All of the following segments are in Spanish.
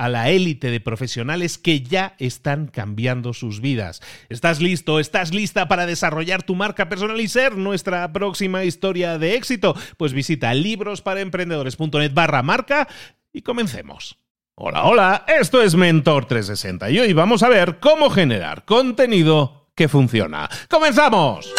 a la élite de profesionales que ya están cambiando sus vidas. ¿Estás listo? ¿Estás lista para desarrollar tu marca personal y ser nuestra próxima historia de éxito? Pues visita librosparaemprendedores.net barra marca y comencemos. Hola, hola, esto es Mentor 360 y hoy vamos a ver cómo generar contenido que funciona. ¡Comenzamos!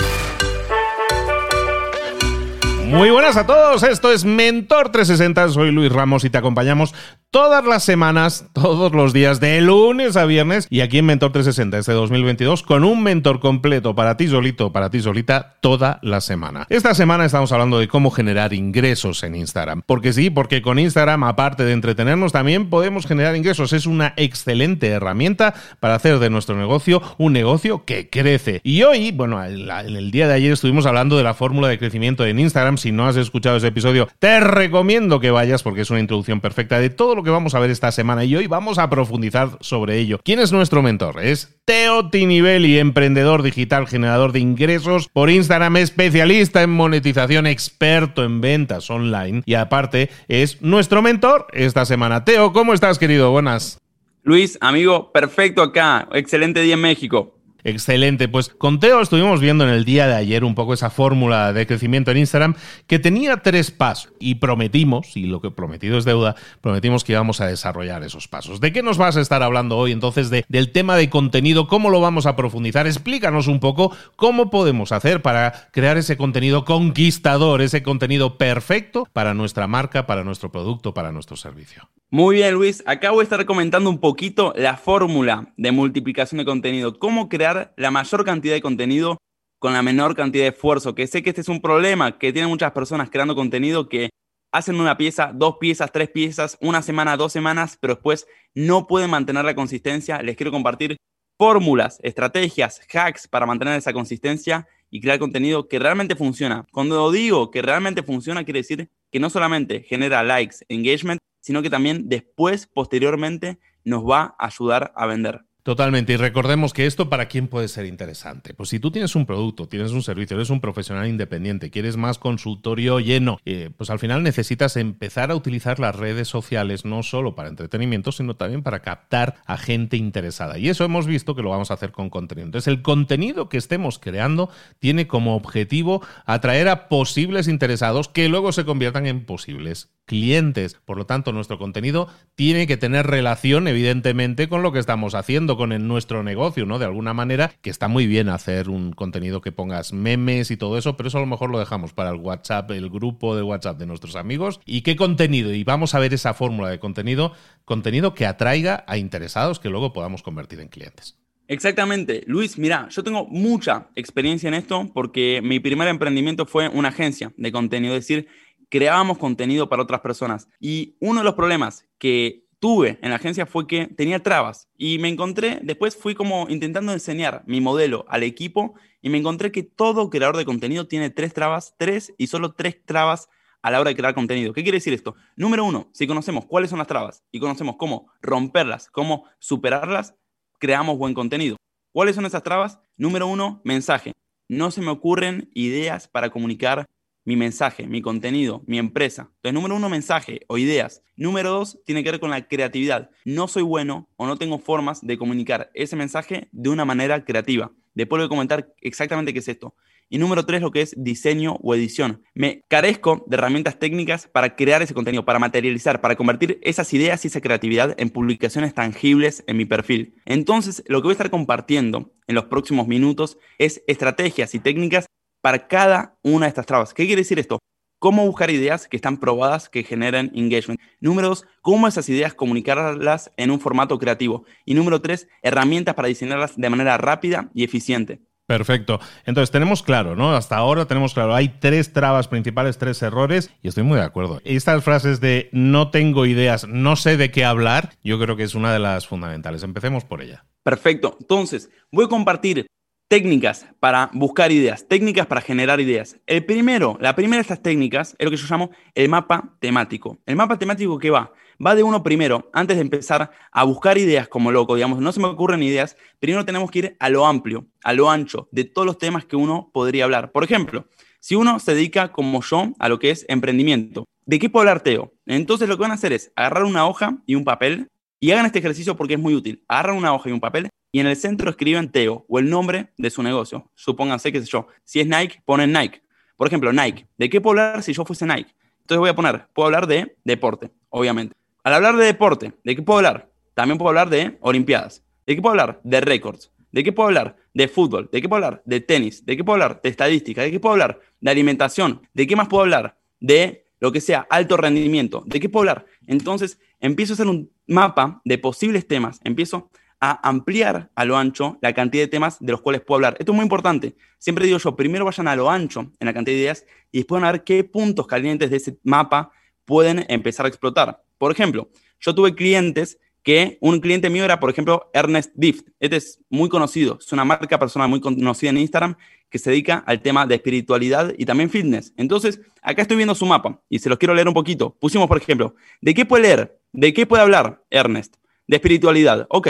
Muy buenas a todos, esto es Mentor 360, soy Luis Ramos y te acompañamos todas las semanas, todos los días, de lunes a viernes y aquí en Mentor 360 este 2022 con un mentor completo para ti solito, para ti solita, toda la semana. Esta semana estamos hablando de cómo generar ingresos en Instagram. Porque sí, porque con Instagram, aparte de entretenernos, también podemos generar ingresos. Es una excelente herramienta para hacer de nuestro negocio un negocio que crece. Y hoy, bueno, en el día de ayer estuvimos hablando de la fórmula de crecimiento en Instagram. Si no has escuchado ese episodio, te recomiendo que vayas porque es una introducción perfecta de todo lo que vamos a ver esta semana y hoy vamos a profundizar sobre ello. ¿Quién es nuestro mentor? Es Teo Tinivelli, emprendedor digital, generador de ingresos por Instagram, especialista en monetización, experto en ventas online y aparte es nuestro mentor esta semana. Teo, ¿cómo estás, querido? Buenas. Luis, amigo, perfecto acá. Excelente día en México. Excelente, pues con Teo estuvimos viendo en el día de ayer un poco esa fórmula de crecimiento en Instagram que tenía tres pasos y prometimos, y lo que prometido es deuda, prometimos que íbamos a desarrollar esos pasos. ¿De qué nos vas a estar hablando hoy entonces de, del tema de contenido? ¿Cómo lo vamos a profundizar? Explícanos un poco cómo podemos hacer para crear ese contenido conquistador, ese contenido perfecto para nuestra marca, para nuestro producto, para nuestro servicio. Muy bien, Luis. Acá voy a estar comentando un poquito la fórmula de multiplicación de contenido. Cómo crear la mayor cantidad de contenido con la menor cantidad de esfuerzo. Que sé que este es un problema que tienen muchas personas creando contenido que hacen una pieza, dos piezas, tres piezas, una semana, dos semanas, pero después no pueden mantener la consistencia. Les quiero compartir fórmulas, estrategias, hacks para mantener esa consistencia y crear contenido que realmente funciona. Cuando digo que realmente funciona, quiere decir que no solamente genera likes, engagement, sino que también después, posteriormente, nos va a ayudar a vender. Totalmente. Y recordemos que esto para quién puede ser interesante. Pues si tú tienes un producto, tienes un servicio, eres un profesional independiente, quieres más consultorio lleno, eh, pues al final necesitas empezar a utilizar las redes sociales no solo para entretenimiento, sino también para captar a gente interesada. Y eso hemos visto que lo vamos a hacer con contenido. Entonces el contenido que estemos creando tiene como objetivo atraer a posibles interesados que luego se conviertan en posibles clientes. Por lo tanto, nuestro contenido tiene que tener relación, evidentemente, con lo que estamos haciendo, con nuestro negocio, ¿no? De alguna manera, que está muy bien hacer un contenido que pongas memes y todo eso, pero eso a lo mejor lo dejamos para el WhatsApp, el grupo de WhatsApp de nuestros amigos. ¿Y qué contenido? Y vamos a ver esa fórmula de contenido, contenido que atraiga a interesados que luego podamos convertir en clientes. Exactamente. Luis, mira, yo tengo mucha experiencia en esto porque mi primer emprendimiento fue una agencia de contenido, es decir, creábamos contenido para otras personas. Y uno de los problemas que tuve en la agencia fue que tenía trabas y me encontré, después fui como intentando enseñar mi modelo al equipo y me encontré que todo creador de contenido tiene tres trabas, tres y solo tres trabas a la hora de crear contenido. ¿Qué quiere decir esto? Número uno, si conocemos cuáles son las trabas y conocemos cómo romperlas, cómo superarlas, creamos buen contenido. ¿Cuáles son esas trabas? Número uno, mensaje. No se me ocurren ideas para comunicar mi mensaje, mi contenido, mi empresa. Entonces, número uno, mensaje o ideas. Número dos, tiene que ver con la creatividad. No soy bueno o no tengo formas de comunicar ese mensaje de una manera creativa. Después voy a comentar exactamente qué es esto. Y número tres, lo que es diseño o edición. Me carezco de herramientas técnicas para crear ese contenido, para materializar, para convertir esas ideas y esa creatividad en publicaciones tangibles en mi perfil. Entonces, lo que voy a estar compartiendo en los próximos minutos es estrategias y técnicas para cada una de estas trabas. ¿Qué quiere decir esto? Cómo buscar ideas que están probadas que generen engagement. Número dos, cómo esas ideas comunicarlas en un formato creativo. Y número tres, herramientas para diseñarlas de manera rápida y eficiente. Perfecto. Entonces tenemos claro, ¿no? Hasta ahora tenemos claro, hay tres trabas principales, tres errores, y estoy muy de acuerdo. Estas frases de no tengo ideas, no sé de qué hablar, yo creo que es una de las fundamentales. Empecemos por ella. Perfecto. Entonces, voy a compartir técnicas para buscar ideas, técnicas para generar ideas. El primero, la primera de estas técnicas es lo que yo llamo el mapa temático. El mapa temático que va, va de uno primero, antes de empezar a buscar ideas como loco, digamos, no se me ocurren ideas, primero tenemos que ir a lo amplio, a lo ancho, de todos los temas que uno podría hablar. Por ejemplo, si uno se dedica como yo a lo que es emprendimiento, ¿de qué puedo hablar Teo? Entonces lo que van a hacer es agarrar una hoja y un papel y hagan este ejercicio porque es muy útil. Agarran una hoja y un papel y en el centro escriben Teo o el nombre de su negocio. Supónganse, que sé yo, si es Nike, ponen Nike. Por ejemplo, Nike. ¿De qué puedo hablar si yo fuese Nike? Entonces voy a poner, puedo hablar de deporte, obviamente. Al hablar de deporte, ¿de qué puedo hablar? También puedo hablar de Olimpiadas. ¿De qué puedo hablar? De récords. ¿De qué puedo hablar? De fútbol. ¿De qué puedo hablar? De tenis. ¿De qué puedo hablar? De estadística. ¿De qué puedo hablar? De alimentación. ¿De qué más puedo hablar? De lo que sea alto rendimiento. ¿De qué puedo hablar? Entonces empiezo a hacer un mapa de posibles temas. Empiezo a ampliar a lo ancho la cantidad de temas de los cuales puedo hablar. Esto es muy importante. Siempre digo yo, primero vayan a lo ancho en la cantidad de ideas y después van a ver qué puntos calientes de ese mapa pueden empezar a explotar. Por ejemplo, yo tuve clientes que un cliente mío era, por ejemplo, Ernest Dift. Este es muy conocido, es una marca personal muy conocida en Instagram que se dedica al tema de espiritualidad y también fitness. Entonces, acá estoy viendo su mapa y se los quiero leer un poquito. Pusimos, por ejemplo, ¿de qué puede leer? ¿De qué puede hablar Ernest? De espiritualidad. Ok,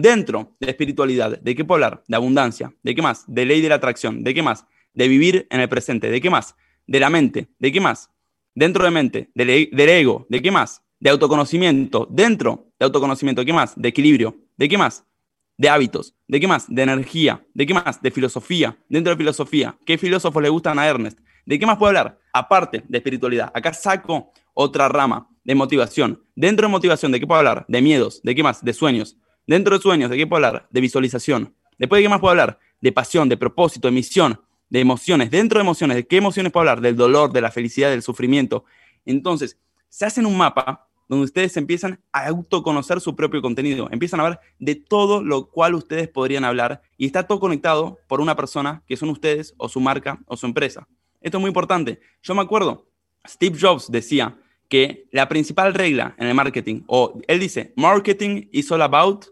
Dentro de espiritualidad, ¿de qué puedo hablar? De abundancia. ¿De qué más? De ley de la atracción. ¿De qué más? De vivir en el presente. ¿De qué más? De la mente. ¿De qué más? Dentro de mente. Del, e-, del ego. ¿De qué más? De autoconocimiento. Dentro de autoconocimiento. ¿De qué más? De equilibrio. ¿De qué más? De hábitos. ¿De qué más? De energía. ¿De qué más? De filosofía. Dentro de filosofía. ¿Qué filósofos le gustan a Ernest? ¿De qué más puedo hablar? Aparte de espiritualidad. Acá saco otra rama de motivación. Dentro de motivación, ¿de qué puedo hablar? De miedos. ¿De qué más? De sueños. Dentro de sueños, ¿de qué puedo hablar? De visualización. Después, ¿de qué más puedo hablar? De pasión, de propósito, de misión, de emociones. Dentro de emociones, ¿de qué emociones puedo hablar? Del dolor, de la felicidad, del sufrimiento. Entonces, se hacen un mapa donde ustedes empiezan a autoconocer su propio contenido, empiezan a ver de todo lo cual ustedes podrían hablar y está todo conectado por una persona que son ustedes o su marca o su empresa. Esto es muy importante. Yo me acuerdo, Steve Jobs decía que la principal regla en el marketing, o él dice, marketing is all about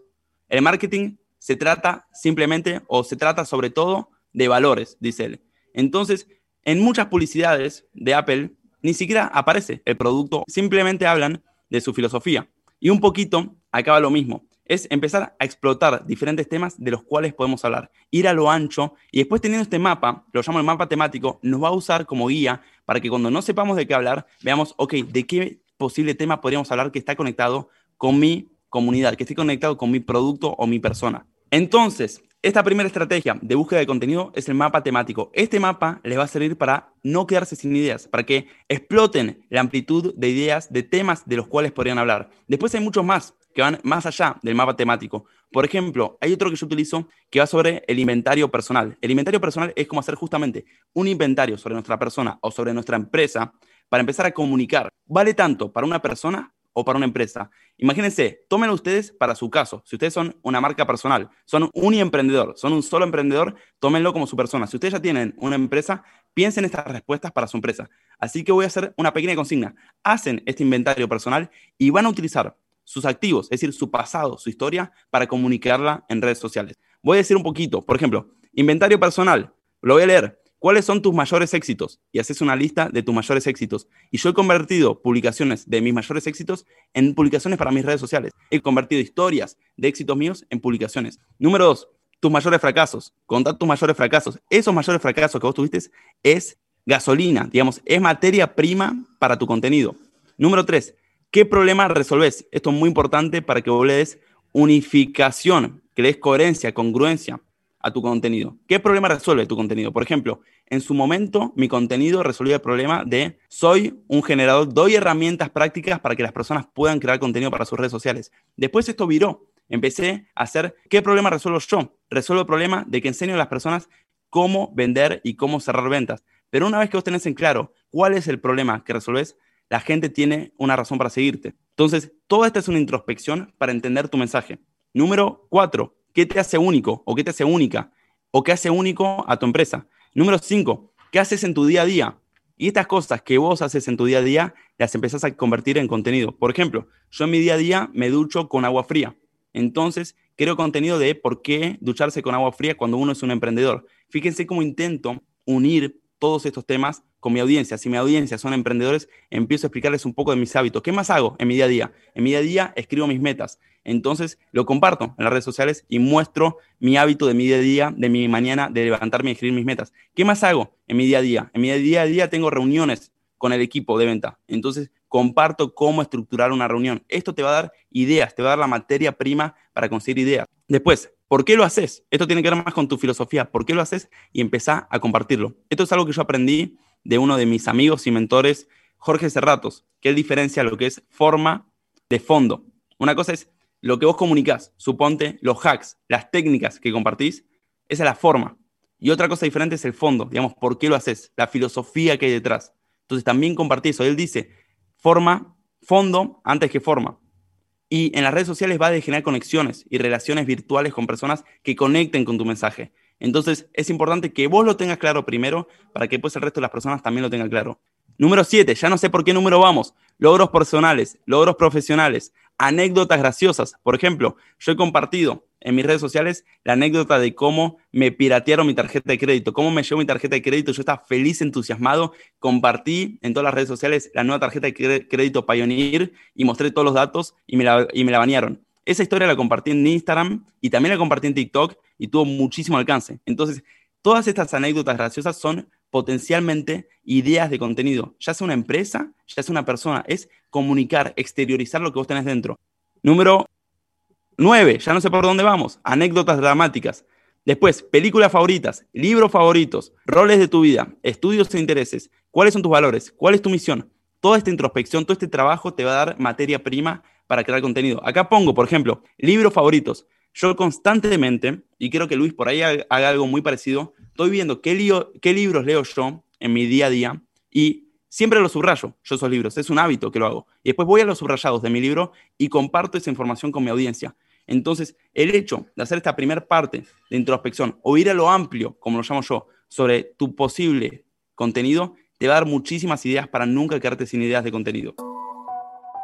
el marketing se trata simplemente o se trata sobre todo de valores, dice él. Entonces, en muchas publicidades de Apple ni siquiera aparece el producto, simplemente hablan de su filosofía. Y un poquito acaba lo mismo, es empezar a explotar diferentes temas de los cuales podemos hablar, ir a lo ancho y después teniendo este mapa, lo llamo el mapa temático, nos va a usar como guía para que cuando no sepamos de qué hablar, veamos, ok, de qué posible tema podríamos hablar que está conectado con mi comunidad, que esté conectado con mi producto o mi persona. Entonces, esta primera estrategia de búsqueda de contenido es el mapa temático. Este mapa les va a servir para no quedarse sin ideas, para que exploten la amplitud de ideas, de temas de los cuales podrían hablar. Después hay muchos más que van más allá del mapa temático. Por ejemplo, hay otro que yo utilizo que va sobre el inventario personal. El inventario personal es como hacer justamente un inventario sobre nuestra persona o sobre nuestra empresa para empezar a comunicar. Vale tanto para una persona o para una empresa. Imagínense, tómenlo ustedes para su caso. Si ustedes son una marca personal, son un emprendedor, son un solo emprendedor, tómenlo como su persona. Si ustedes ya tienen una empresa, piensen estas respuestas para su empresa. Así que voy a hacer una pequeña consigna. Hacen este inventario personal y van a utilizar sus activos, es decir, su pasado, su historia, para comunicarla en redes sociales. Voy a decir un poquito, por ejemplo, inventario personal, lo voy a leer. ¿Cuáles son tus mayores éxitos? Y haces una lista de tus mayores éxitos. Y yo he convertido publicaciones de mis mayores éxitos en publicaciones para mis redes sociales. He convertido historias de éxitos míos en publicaciones. Número dos, tus mayores fracasos. Contad tus mayores fracasos. Esos mayores fracasos que vos tuviste es gasolina, digamos, es materia prima para tu contenido. Número tres, ¿qué problema resolves? Esto es muy importante para que vos le des unificación, que le des coherencia, congruencia a tu contenido. ¿Qué problema resuelve tu contenido? Por ejemplo, en su momento mi contenido resolvió el problema de soy un generador, doy herramientas prácticas para que las personas puedan crear contenido para sus redes sociales. Después esto viró. Empecé a hacer, ¿qué problema resuelvo yo? Resuelvo el problema de que enseño a las personas cómo vender y cómo cerrar ventas. Pero una vez que vos tenés en claro cuál es el problema que resolves, la gente tiene una razón para seguirte. Entonces, toda esta es una introspección para entender tu mensaje. Número cuatro, ¿qué te hace único o qué te hace única? ¿O qué hace único a tu empresa? Número cinco, ¿qué haces en tu día a día? Y estas cosas que vos haces en tu día a día, las empezás a convertir en contenido. Por ejemplo, yo en mi día a día me ducho con agua fría. Entonces, creo contenido de por qué ducharse con agua fría cuando uno es un emprendedor. Fíjense cómo intento unir todos estos temas con mi audiencia. Si mi audiencia son emprendedores, empiezo a explicarles un poco de mis hábitos. ¿Qué más hago en mi día a día? En mi día a día escribo mis metas. Entonces lo comparto en las redes sociales y muestro mi hábito de mi día a día, de mi mañana, de levantarme y escribir mis metas. ¿Qué más hago en mi día a día? En mi día a día tengo reuniones con el equipo de venta. Entonces comparto cómo estructurar una reunión. Esto te va a dar ideas, te va a dar la materia prima para conseguir ideas. Después, ¿Por qué lo haces? Esto tiene que ver más con tu filosofía. ¿Por qué lo haces? Y empezá a compartirlo. Esto es algo que yo aprendí de uno de mis amigos y mentores, Jorge Cerratos, que él diferencia lo que es forma de fondo. Una cosa es lo que vos comunicás, suponte los hacks, las técnicas que compartís, esa es la forma. Y otra cosa diferente es el fondo, digamos, ¿por qué lo haces? La filosofía que hay detrás. Entonces también compartí eso. Él dice, forma, fondo antes que forma. Y en las redes sociales va a generar conexiones y relaciones virtuales con personas que conecten con tu mensaje. Entonces es importante que vos lo tengas claro primero para que después el resto de las personas también lo tengan claro. Número 7, ya no sé por qué número vamos. Logros personales, logros profesionales, anécdotas graciosas. Por ejemplo, yo he compartido en mis redes sociales la anécdota de cómo me piratearon mi tarjeta de crédito, cómo me llevó mi tarjeta de crédito. Yo estaba feliz, entusiasmado. Compartí en todas las redes sociales la nueva tarjeta de crédito Pioneer y mostré todos los datos y me la, y me la banearon. Esa historia la compartí en Instagram y también la compartí en TikTok y tuvo muchísimo alcance. Entonces, todas estas anécdotas graciosas son potencialmente ideas de contenido, ya sea una empresa, ya sea una persona, es comunicar, exteriorizar lo que vos tenés dentro. Número 9, ya no sé por dónde vamos, anécdotas dramáticas. Después, películas favoritas, libros favoritos, roles de tu vida, estudios e intereses, cuáles son tus valores, cuál es tu misión. Toda esta introspección, todo este trabajo te va a dar materia prima para crear contenido. Acá pongo, por ejemplo, libros favoritos. Yo constantemente, y creo que Luis por ahí haga algo muy parecido, estoy viendo qué, libros leo yo en mi día a día y siempre los subrayo, yo esos libros, es un hábito que lo hago. Y después voy a los subrayados de mi libro y comparto esa información con mi audiencia. Entonces, el hecho de hacer esta primera parte de introspección o ir a lo amplio, como lo llamo yo, sobre tu posible contenido, te va a dar muchísimas ideas para nunca quedarte sin ideas de contenido.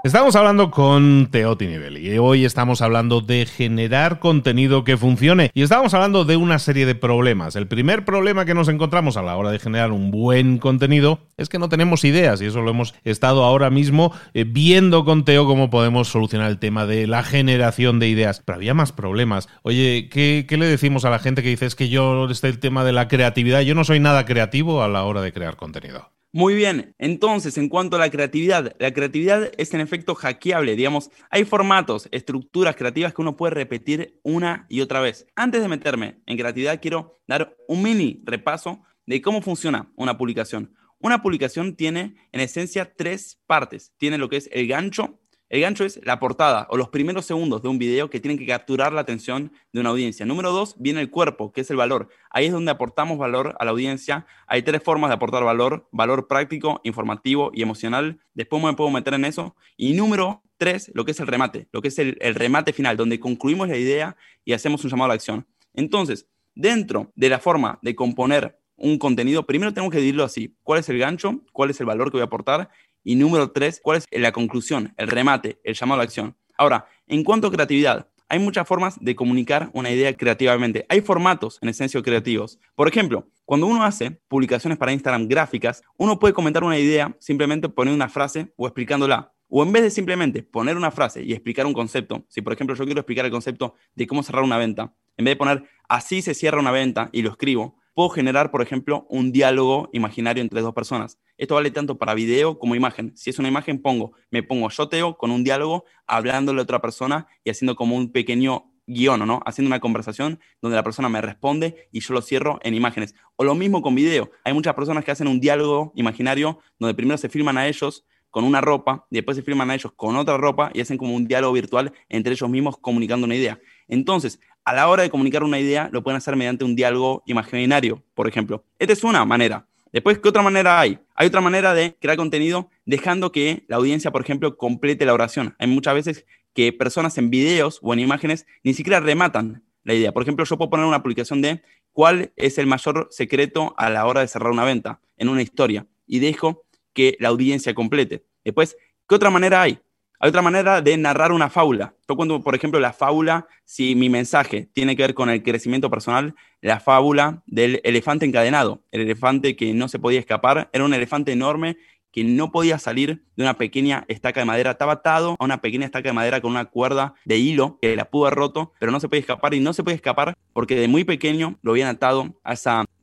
Estamos hablando con Teoti Nivel y hoy estamos hablando de generar contenido que funcione y estamos hablando de una serie de problemas. El primer problema que nos encontramos a la hora de generar un buen contenido es que no tenemos ideas y eso lo hemos estado ahora mismo eh, viendo con Teo cómo podemos solucionar el tema de la generación de ideas. Pero había más problemas. Oye, ¿qué, qué le decimos a la gente que dice es que yo, este el tema de la creatividad, yo no soy nada creativo a la hora de crear contenido? Muy bien, entonces en cuanto a la creatividad, la creatividad es en efecto hackeable, digamos, hay formatos, estructuras creativas que uno puede repetir una y otra vez. Antes de meterme en creatividad, quiero dar un mini repaso de cómo funciona una publicación. Una publicación tiene en esencia tres partes. Tiene lo que es el gancho, el gancho es la portada o los primeros segundos de un video que tienen que capturar la atención de una audiencia. Número dos, viene el cuerpo, que es el valor. Ahí es donde aportamos valor a la audiencia. Hay tres formas de aportar valor, valor práctico, informativo y emocional. Después me puedo meter en eso. Y número tres, lo que es el remate, lo que es el, remate final, donde concluimos la idea y hacemos un llamado a la acción. Entonces, dentro de la forma de componer un contenido, primero tengo que dividirlo así. ¿Cuál es el gancho? ¿Cuál es el valor que voy a aportar? Y número tres, ¿cuál es la conclusión, el remate, el llamado a la acción? Ahora, en cuanto a creatividad, hay muchas formas de comunicar una idea creativamente. Hay formatos, en esencia, creativos. Por ejemplo, cuando uno hace publicaciones para Instagram gráficas, uno puede comentar una idea simplemente poniendo una frase o explicándola. O en vez de simplemente poner una frase y explicar un concepto, si por ejemplo yo quiero explicar el concepto de cómo cerrar una venta, en vez de poner así se cierra una venta y lo escribo, puedo generar, por ejemplo, un diálogo imaginario entre dos personas. Esto vale tanto para video como imagen. Si es una imagen, pongo, me pongo yo, Teo, con un diálogo, hablándole a otra persona y haciendo como un pequeño guion, ¿no? Haciendo una conversación donde la persona me responde y yo lo cierro en imágenes. O lo mismo con video. Hay muchas personas que hacen un diálogo imaginario donde primero se filman a ellos con una ropa, y después se filman a ellos con otra ropa y hacen como un diálogo virtual entre ellos mismos comunicando una idea. Entonces, a la hora de comunicar una idea, lo pueden hacer mediante un diálogo imaginario, por ejemplo. Esta es una manera. Después, ¿qué otra manera hay? Hay otra manera de crear contenido dejando que la audiencia, por ejemplo, complete la oración. Hay muchas veces que personas en videos o en imágenes ni siquiera rematan la idea. Por ejemplo, yo puedo poner una publicación de cuál es el mayor secreto a la hora de cerrar una venta en una historia y dejo que la audiencia complete. Después, ¿qué otra manera hay? Hay otra manera de narrar una fábula. Yo cuando, por ejemplo, la fábula, si mi mensaje tiene que ver con el crecimiento personal, la fábula del elefante encadenado, el elefante que no se podía escapar, era un elefante enorme que no podía salir de una pequeña estaca de madera. Estaba atado a una pequeña estaca de madera con una cuerda de hilo que la pudo haber roto, pero no se podía escapar y no se podía escapar porque de muy pequeño lo habían atado a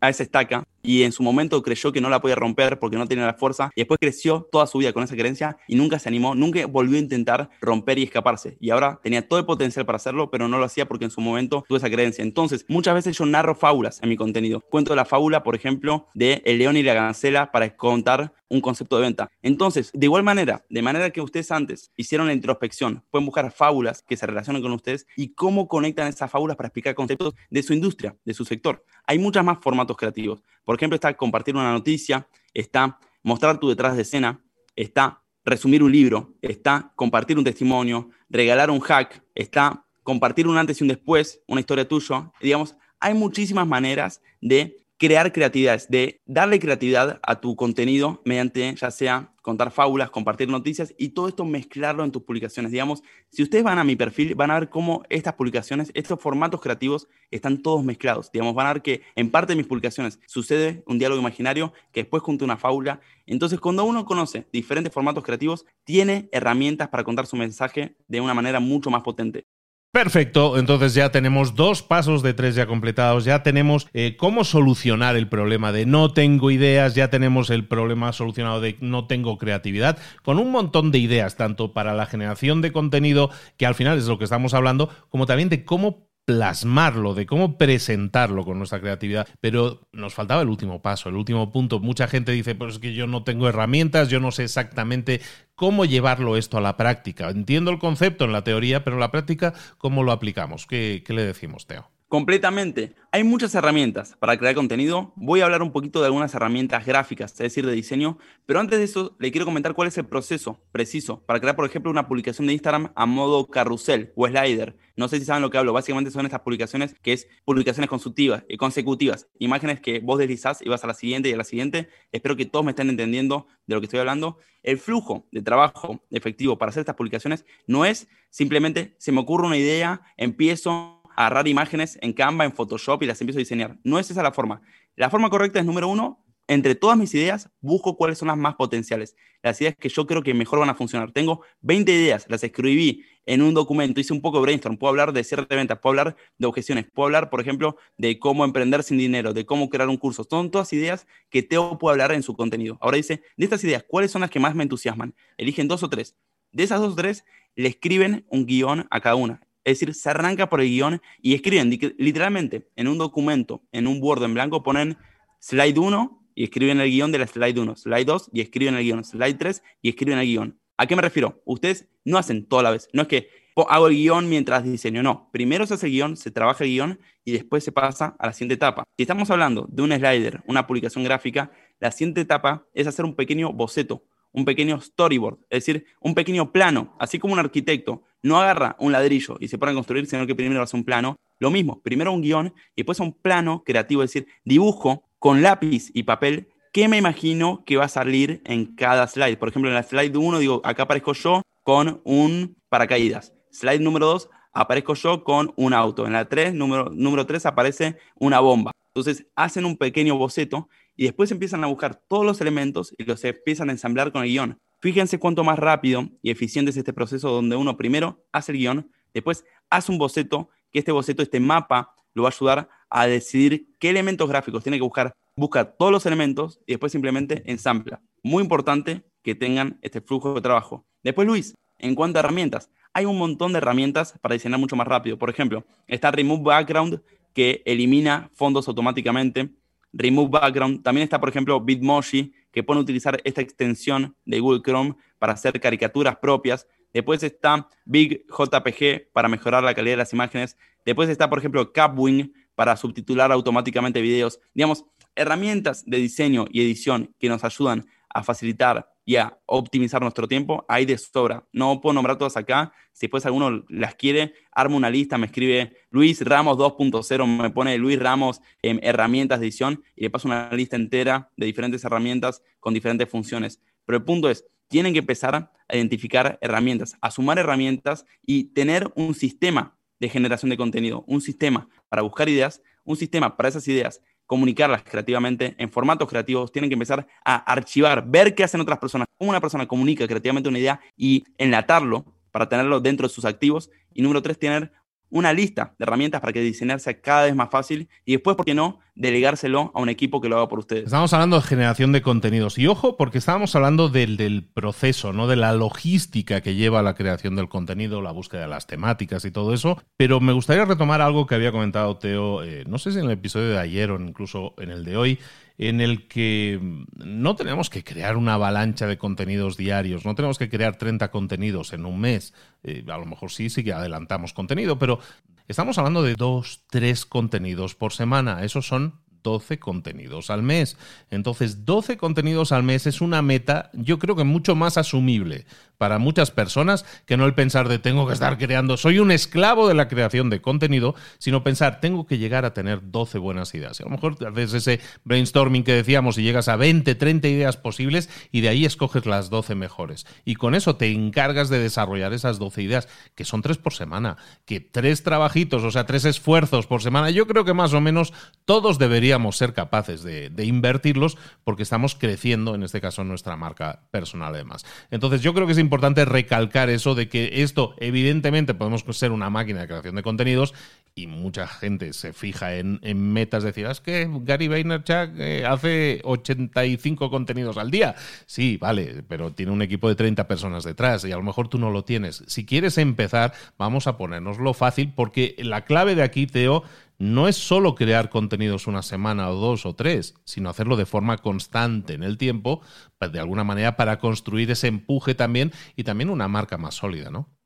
a esa estaca y en su momento creyó que no la podía romper porque no tenía la fuerza y después creció toda su vida con esa creencia y nunca se animó, nunca volvió a intentar romper y escaparse y ahora tenía todo el potencial para hacerlo pero no lo hacía porque en su momento tuvo esa creencia. Entonces muchas veces yo narro fábulas en mi contenido. Cuento la fábula, por ejemplo, de El león y la gacela para contar un concepto de venta. Entonces, de igual manera, de manera que ustedes antes hicieron la introspección, pueden buscar fábulas que se relacionen con ustedes y cómo conectan esas fábulas para explicar conceptos de su industria, de su sector. Hay muchos más formatos creativos. Por ejemplo, está compartir una noticia, está mostrar tu detrás de escena, está resumir un libro, está compartir un testimonio, regalar un hack, está compartir un antes y un después, una historia tuya. Digamos, hay muchísimas maneras de crear creatividad, de darle creatividad a tu contenido mediante ya sea contar fábulas, compartir noticias y todo esto mezclarlo en tus publicaciones. Digamos, si ustedes van a mi perfil, van a ver cómo estas publicaciones, estos formatos creativos están todos mezclados. Digamos, van a ver que en parte de mis publicaciones sucede un diálogo imaginario que después junta una fábula. Entonces, cuando uno conoce diferentes formatos creativos, tiene herramientas para contar su mensaje de una manera mucho más potente. Perfecto, entonces ya tenemos dos pasos de tres ya completados, ya tenemos eh, cómo solucionar el problema de no tengo ideas, ya tenemos el problema solucionado de no tengo creatividad, con un montón de ideas, tanto para la generación de contenido, que al final es lo que estamos hablando, como también de cómo plasmarlo, de cómo presentarlo con nuestra creatividad. Pero nos faltaba el último paso, el último punto. Mucha gente dice, pues es que yo no tengo herramientas, yo no sé exactamente cómo llevarlo esto a la práctica. Entiendo el concepto en la teoría, pero en la práctica, ¿cómo lo aplicamos? ¿Qué, qué le decimos, Teo? Completamente. Hay muchas herramientas para crear contenido. Voy a hablar un poquito de algunas herramientas gráficas, es decir, de diseño, pero antes de eso le quiero comentar cuál es el proceso preciso para crear, por ejemplo, una publicación de Instagram a modo carrusel o slider. No sé si saben lo que hablo. Básicamente son estas publicaciones que es publicaciones consecutivas, eh, consecutivas, imágenes que vos deslizás y vas a la siguiente y a la siguiente. Espero que todos me estén entendiendo de lo que estoy hablando. El flujo de trabajo efectivo para hacer estas publicaciones no es simplemente se me ocurre una idea, empiezo agarrar imágenes en Canva, en Photoshop y las empiezo a diseñar. No es esa la forma. La forma correcta es, número uno, entre todas mis ideas, busco cuáles son las más potenciales, las ideas que yo creo que mejor van a funcionar. Tengo 20 ideas, las escribí en un documento, hice un poco de brainstorm, puedo hablar de cierre de ventas, puedo hablar de objeciones, puedo hablar, por ejemplo, de cómo emprender sin dinero, de cómo crear un curso. Son todas ideas que Teo puede hablar en su contenido. Ahora dice, de estas ideas, ¿cuáles son las que más me entusiasman? Eligen dos o tres. De esas dos o tres, le escriben un guion a cada una. Es decir, se arranca por el guion y escriben literalmente en un documento, en un Word en blanco, ponen slide 1 y escriben el guion de la slide 1, slide 2 y escriben el guion, slide 3 y escriben el guion. ¿A qué me refiero? Ustedes no hacen todo a la vez. No es que hago el guion mientras diseño, no. Primero se hace el guion, se trabaja el guion y después se pasa a la siguiente etapa. Si estamos hablando de un slider, una publicación gráfica, la siguiente etapa es hacer un pequeño boceto, un pequeño storyboard, es decir, un pequeño plano, así como un arquitecto no agarra un ladrillo y se pone a construir, sino que primero hace un plano. Lo mismo, primero un guion y después un plano creativo, es decir, dibujo con lápiz y papel qué me imagino que va a salir en cada slide. Por ejemplo, en la slide 1 digo, acá aparezco yo con un paracaídas. slide número 2 aparezco yo con un auto. En la 3, número, número 3 aparece una bomba. Entonces hacen un pequeño boceto y después empiezan a buscar todos los elementos y los empiezan a ensamblar con el guion. Fíjense cuánto más rápido y eficiente es este proceso donde uno primero hace el guion, después hace un boceto, que este boceto, este mapa, lo va a ayudar a decidir qué elementos gráficos tiene que buscar. Busca todos los elementos y después simplemente ensambla. Muy importante que tengan este flujo de trabajo. Después, Luis, en cuanto a herramientas, hay un montón de herramientas para diseñar mucho más rápido. Por ejemplo, está Remove Background, que elimina fondos automáticamente. Remove Background. También está, por ejemplo, Bitmoji, que puede utilizar esta extensión de Google Chrome para hacer caricaturas propias. Después está Big JPG para mejorar la calidad de las imágenes. Después está, por ejemplo, Capwing para subtitular automáticamente videos. Digamos, herramientas de diseño y edición que nos ayudan a facilitar y optimizar nuestro tiempo, hay de sobra. No puedo nombrar todas acá. Si después alguno las quiere, arma una lista, me escribe Luis Ramos 2.0, me pone Luis Ramos en herramientas de edición y le paso una lista entera de diferentes herramientas con diferentes funciones. Pero el punto es, tienen que empezar a identificar herramientas, a sumar herramientas y tener un sistema de generación de contenido, un sistema para buscar ideas, un sistema para esas ideas comunicarlas creativamente en formatos creativos, tienen que empezar a archivar, ver qué hacen otras personas, cómo una persona comunica creativamente una idea y enlatarlo para tenerlo dentro de sus activos. Y número tres, tener una lista de herramientas para que diseñar sea cada vez más fácil y después, ¿por qué no?, delegárselo a un equipo que lo haga por ustedes. Estamos hablando de generación de contenidos y ojo, porque estábamos hablando del, del, proceso, ¿no? De la logística que lleva la creación del contenido, la búsqueda de las temáticas y todo eso, pero me gustaría retomar algo que había comentado Teo, eh, no sé si en el episodio de ayer o incluso en el de hoy, en el que no tenemos que crear una avalancha de contenidos diarios, no tenemos que crear 30 contenidos en un mes. Eh, a lo mejor sí, sí que adelantamos contenido, pero estamos hablando de dos, tres contenidos por semana. Esos son 12 contenidos al mes. Entonces, 12 contenidos al mes es una meta, yo creo que mucho más asumible para muchas personas que no el pensar de tengo que estar creando, soy un esclavo de la creación de contenido, sino pensar tengo que llegar a tener 12 buenas ideas. a lo mejor haces ese brainstorming que decíamos y llegas a 20, 30 ideas posibles y de ahí escoges las 12 mejores. Y con eso te encargas de desarrollar esas 12 ideas, que son tres por semana, que tres trabajitos, o sea, tres esfuerzos por semana. Yo creo que más o menos todos deberíamos ser capaces de, de invertirlos porque estamos creciendo, en este caso, nuestra marca personal además. Entonces, yo creo que es importante importante recalcar eso de que esto, evidentemente, podemos ser una máquina de creación de contenidos y mucha gente se fija en, metas, decir, ah, es que Gary Vaynerchuk eh, hace 85 contenidos al día. Sí, vale, pero tiene un equipo de 30 personas detrás y a lo mejor tú no lo tienes. Si quieres empezar, vamos a ponernoslo fácil porque la clave de aquí, Teo, no es solo crear contenidos una semana o dos o tres, sino hacerlo de forma constante en el tiempo, de alguna manera para construir ese empuje también y también una marca más sólida, ¿no?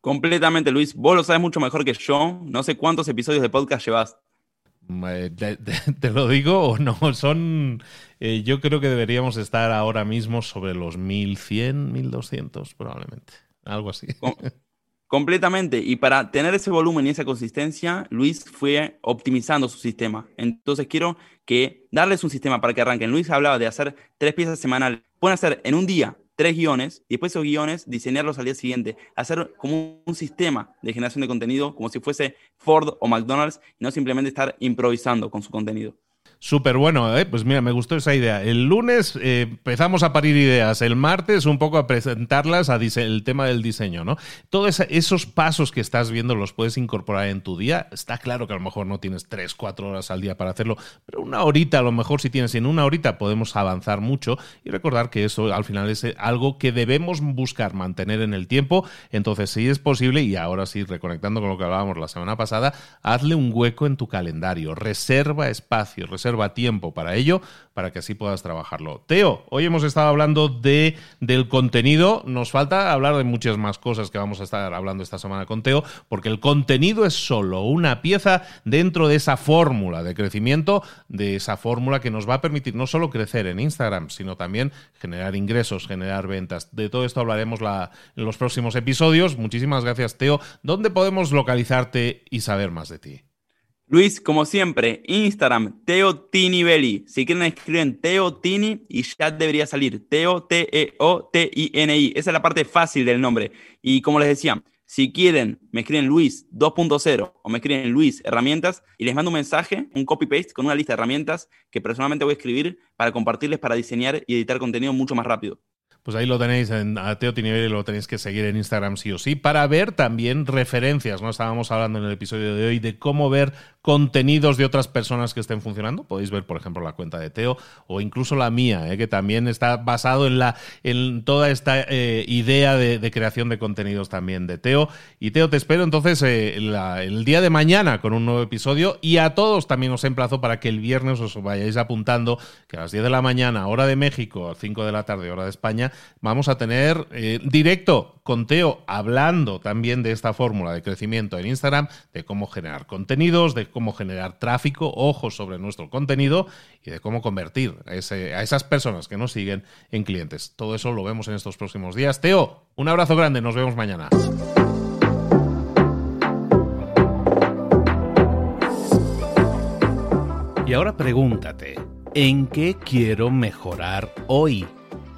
Completamente, Luis. Vos lo sabes mucho mejor que yo. No sé cuántos episodios de podcast llevas. Eh, ¿Te, lo digo o no? Son. Eh, yo creo que deberíamos estar ahora mismo sobre los 1100, 1200, probablemente. Algo así. Completamente. Y para tener ese volumen y esa consistencia, Luis fue optimizando su sistema. Entonces quiero que darles un sistema para que arranquen. Luis hablaba de hacer tres piezas semanales. Pueden hacer en un día tres guiones y después esos guiones diseñarlos al día siguiente. Hacer como un sistema de generación de contenido, como si fuese Ford o McDonald's, y no simplemente estar improvisando con su contenido. Súper bueno, ¿eh? pues mira, me gustó esa idea. El lunes eh, empezamos a parir ideas, el martes un poco a presentarlas a el tema del diseño, ¿no? Todos esos pasos que estás viendo los puedes incorporar en tu día. Está claro que a lo mejor no tienes 3, 4 horas al día para hacerlo, pero una horita a lo mejor si tienes, en una horita podemos avanzar mucho y recordar que eso al final es algo que debemos buscar mantener en el tiempo. Entonces, si es posible, y ahora sí, reconectando con lo que hablábamos la semana pasada, hazle un hueco en tu calendario, reserva espacio, reserva tiempo para ello, para que así puedas trabajarlo. Teo, hoy hemos estado hablando de, del contenido, nos falta hablar de muchas más cosas que vamos a estar hablando esta semana con Teo, porque el contenido es solo una pieza dentro de esa fórmula de crecimiento, de esa fórmula que nos va a permitir no solo crecer en Instagram, sino también generar ingresos, generar ventas. De todo esto hablaremos la, en los próximos episodios. Muchísimas gracias, Teo. ¿Dónde podemos localizarte y saber más de ti? Luis, como siempre, Instagram, Teo Tini. Si quieren escriben Teo Tini y ya debería salir. Teo T-E-O-T-I-N-I. Esa es la parte fácil del nombre. Y como les decía, Si quieren, me escriben Luis 2.0 o me escriben Luis Herramientas y les mando un mensaje, un copy-paste con una lista de herramientas que personalmente voy a escribir para compartirles para diseñar y editar contenido mucho más rápido. Pues ahí lo tenéis en Teo Tinivel y lo tenéis que seguir en Instagram sí o sí para ver también referencias, ¿no? Estábamos hablando en el episodio de hoy de cómo ver contenidos de otras personas que estén funcionando. Podéis ver, por ejemplo, la cuenta de Teo o incluso la mía, ¿eh? que también está basado en, la, en toda esta eh, idea de, creación de contenidos también de Teo. Y Teo, te espero entonces eh, el día de mañana con un nuevo episodio y a todos también os emplazo para que el viernes os vayáis apuntando que a las 10 de la mañana, hora de México, a 5 de la tarde, hora de España, vamos a tener eh, directo con Teo hablando también de esta fórmula de crecimiento en Instagram, de cómo generar contenidos, de cómo generar tráfico, ojos sobre nuestro contenido y de cómo convertir a, a esas personas que nos siguen en clientes. Todo eso lo vemos en estos próximos días. Teo, un abrazo grande, nos vemos mañana. Y ahora pregúntate, ¿en qué quiero mejorar hoy?